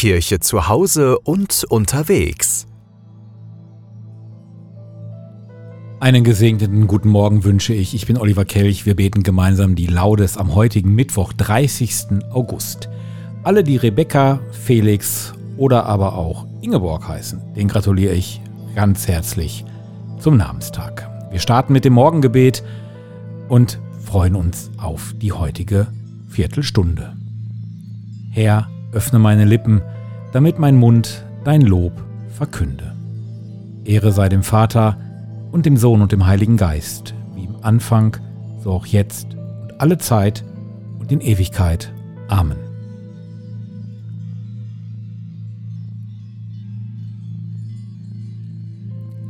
Kirche zu Hause und unterwegs. Einen gesegneten guten Morgen wünsche ich. Ich bin Oliver Kelch. Wir beten gemeinsam die Laudes am heutigen Mittwoch, 30. August. Alle, die Rebecca, Felix oder aber auch Ingeborg heißen, den gratuliere ich ganz herzlich zum Namenstag. Wir starten mit dem Morgengebet und freuen uns auf die heutige Viertelstunde. Herr, öffne meine Lippen, damit mein Mund dein Lob verkünde. Ehre sei dem Vater und dem Sohn und dem Heiligen Geist, wie im Anfang, so auch jetzt und alle Zeit und in Ewigkeit. Amen.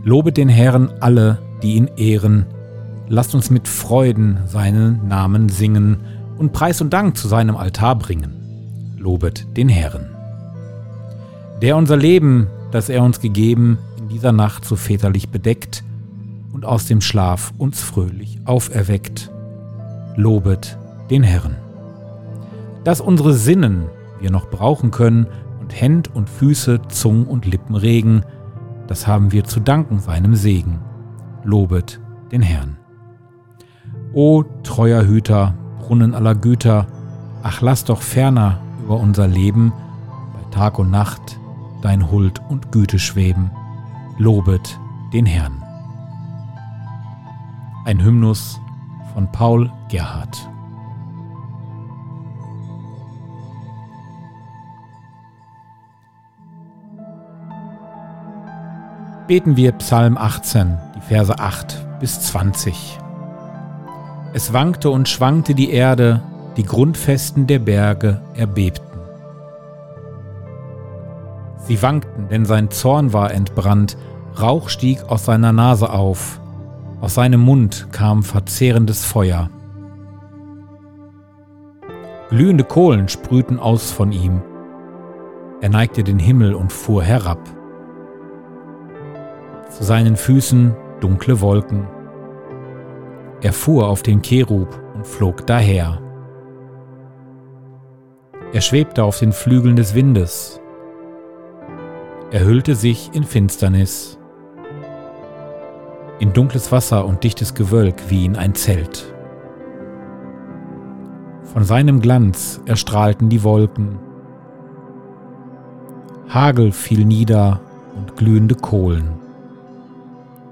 Lobet den Herrn alle, die ihn ehren. Lasst uns mit Freuden seinen Namen singen und Preis und Dank zu seinem Altar bringen. Lobet den Herrn. Der unser Leben, das er uns gegeben, in dieser Nacht so väterlich bedeckt und aus dem Schlaf uns fröhlich auferweckt. Lobet den Herrn. Dass unsere Sinnen wir noch brauchen können und Händ und Füße, Zung und Lippen regen, das haben wir zu danken seinem Segen. Lobet den Herrn. O treuer Hüter, Brunnen aller Güter, ach lass doch ferner über unser Leben bei Tag und Nacht dein Huld und Güte schweben. Lobet den Herrn. Ein Hymnus von Paul Gerhardt. beten wir Psalm 18, die Verse 8 bis 20. Es wankte und schwankte die Erde, die Grundfesten der Berge erbebten. Sie wankten, denn sein Zorn war entbrannt, Rauch stieg aus seiner Nase auf, aus seinem Mund kam verzehrendes Feuer. Glühende Kohlen sprühten aus von ihm. Er neigte den Himmel und fuhr herab zu seinen Füßen dunkle Wolken. Er fuhr auf den Cherub und flog daher. Er schwebte auf den Flügeln des Windes. Er hüllte sich in Finsternis, in dunkles Wasser und dichtes Gewölk wie in ein Zelt. Von seinem Glanz erstrahlten die Wolken. Hagel fiel nieder und glühende Kohlen.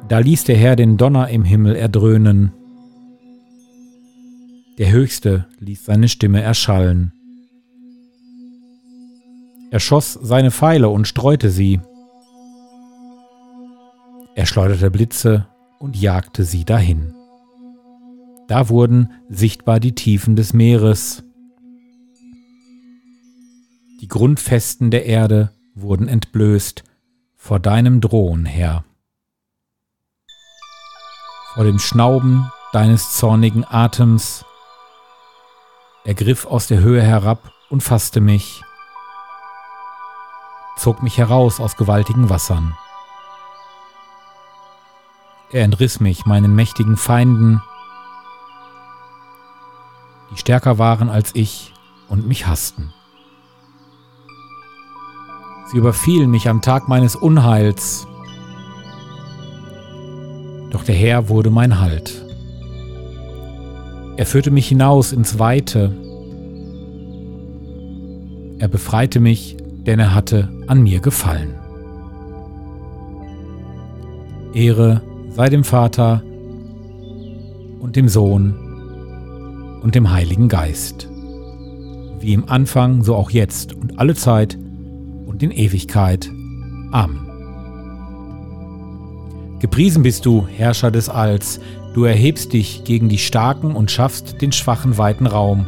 Da ließ der Herr den Donner im Himmel erdröhnen. Der Höchste ließ seine Stimme erschallen. Er schoss seine Pfeile und streute sie. Er schleuderte Blitze und jagte sie dahin. Da wurden sichtbar die Tiefen des Meeres. Die Grundfesten der Erde wurden entblößt vor deinem Drohen, Herr vor dem Schnauben deines zornigen Atems. Er griff aus der Höhe herab und fasste mich, zog mich heraus aus gewaltigen Wassern. Er entriss mich meinen mächtigen Feinden, die stärker waren als ich und mich hassten. Sie überfielen mich am Tag meines Unheils doch der Herr wurde mein Halt. Er führte mich hinaus ins Weite. Er befreite mich, denn er hatte an mir gefallen. Ehre sei dem Vater und dem Sohn und dem Heiligen Geist, wie im Anfang, so auch jetzt und alle Zeit und in Ewigkeit. Amen. Gepriesen bist du, Herrscher des Alls, du erhebst dich gegen die Starken und schaffst den Schwachen weiten Raum.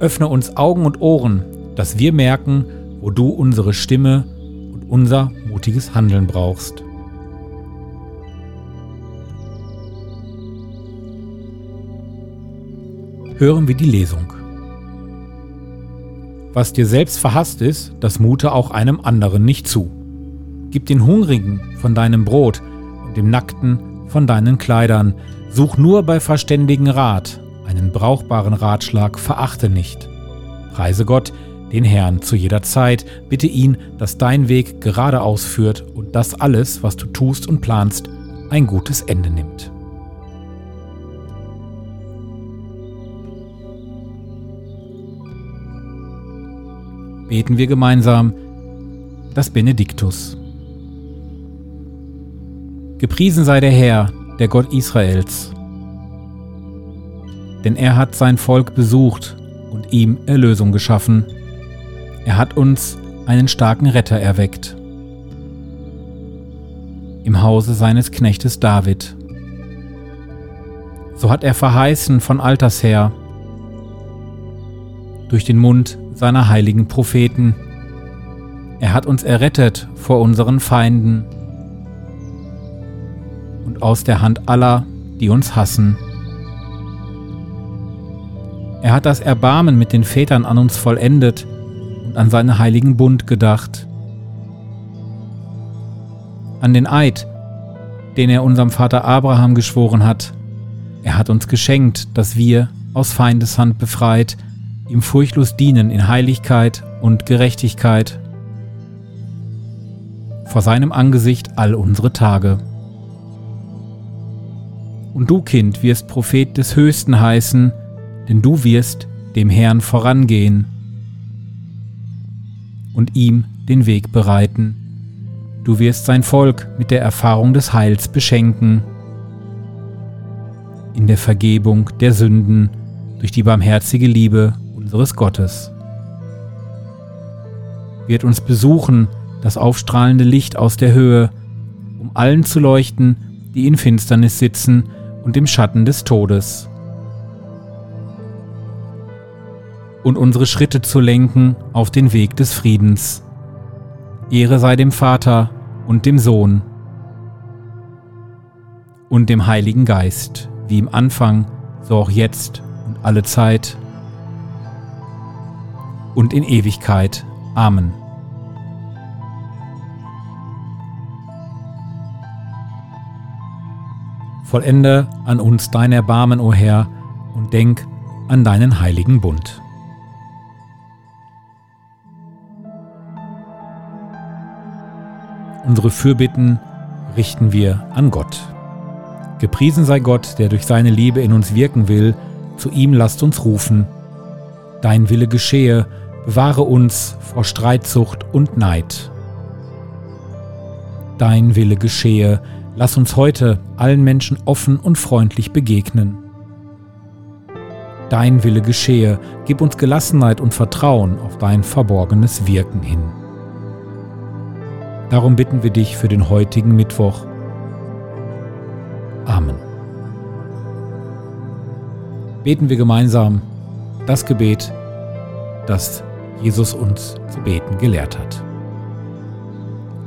Öffne uns Augen und Ohren, dass wir merken, wo du unsere Stimme und unser mutiges Handeln brauchst. Hören wir die Lesung. Was dir selbst verhasst ist, das mute auch einem anderen nicht zu. Gib den Hungrigen von deinem Brot und dem Nackten von deinen Kleidern. Such nur bei verständigen Rat, einen brauchbaren Ratschlag verachte nicht. Preise Gott, den Herrn zu jeder Zeit. Bitte ihn, dass dein Weg geradeaus führt und dass alles, was du tust und planst, ein gutes Ende nimmt. Beten wir gemeinsam das Benediktus. Gepriesen sei der Herr, der Gott Israels, denn er hat sein Volk besucht und ihm Erlösung geschaffen er hat uns einen starken Retter erweckt. Im Hause seines Knechtes David. So hat er verheißen von alters her, durch den Mund seiner heiligen Propheten. Er hat uns errettet vor unseren Feinden und aus der Hand aller, die uns hassen. Er hat das Erbarmen mit den Vätern an uns vollendet an seinen heiligen Bund gedacht, an den Eid, den er unserem Vater Abraham geschworen hat. Er hat uns geschenkt, dass wir, aus Feindeshand befreit, ihm furchtlos dienen in Heiligkeit und Gerechtigkeit vor seinem Angesicht all unsere Tage. Und du, Kind, wirst Prophet des Höchsten heißen, denn du wirst dem Herrn vorangehen und ihm den Weg bereiten. Du wirst sein Volk mit der Erfahrung des Heils beschenken. In der Vergebung der Sünden durch die barmherzige Liebe unseres Gottes. Wird uns besuchen das aufstrahlende Licht aus der Höhe, um allen zu leuchten, die in Finsternis sitzen und im Schatten des Todes. Und unsere Schritte zu lenken auf den Weg des Friedens. Ehre sei dem Vater und dem Sohn und dem Heiligen Geist, wie im Anfang, so auch jetzt und alle Zeit und in Ewigkeit. Amen. Vollende an uns dein Erbarmen, o Herr, und denk an deinen heiligen Bund. Unsere Fürbitten richten wir an Gott. Gepriesen sei Gott, der durch seine Liebe in uns wirken will, zu ihm lasst uns rufen. Dein Wille geschehe, bewahre uns vor Streitsucht und Neid. Dein Wille geschehe, lass uns heute allen Menschen offen und freundlich begegnen. Dein Wille geschehe, gib uns Gelassenheit und Vertrauen auf dein verborgenes Wirken hin. Darum bitten wir dich für den heutigen Mittwoch. Amen. Beten wir gemeinsam das Gebet, das Jesus uns zu beten gelehrt hat.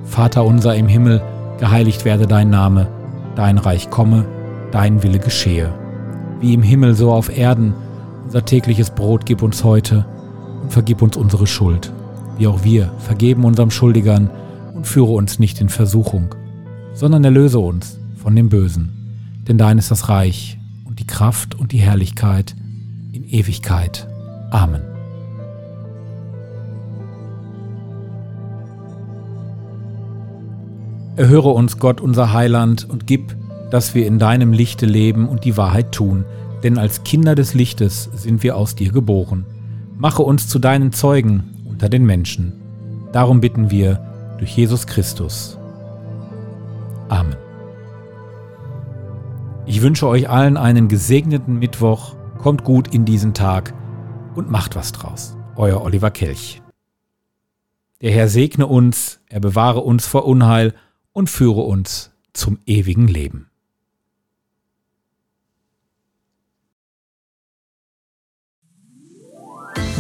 Vater unser im Himmel, geheiligt werde dein Name, dein Reich komme, dein Wille geschehe, wie im Himmel so auf Erden. Unser tägliches Brot gib uns heute und vergib uns unsere Schuld, wie auch wir vergeben unserem Schuldigern, und führe uns nicht in Versuchung, sondern erlöse uns von dem Bösen. Denn dein ist das Reich und die Kraft und die Herrlichkeit in Ewigkeit. Amen. Erhöre uns, Gott, unser Heiland, und gib, dass wir in deinem Lichte leben und die Wahrheit tun, denn als Kinder des Lichtes sind wir aus dir geboren. Mache uns zu deinen Zeugen unter den Menschen. Darum bitten wir, durch Jesus Christus. Amen. Ich wünsche euch allen einen gesegneten Mittwoch, kommt gut in diesen Tag und macht was draus. Euer Oliver Kelch. Der Herr segne uns, er bewahre uns vor Unheil und führe uns zum ewigen Leben.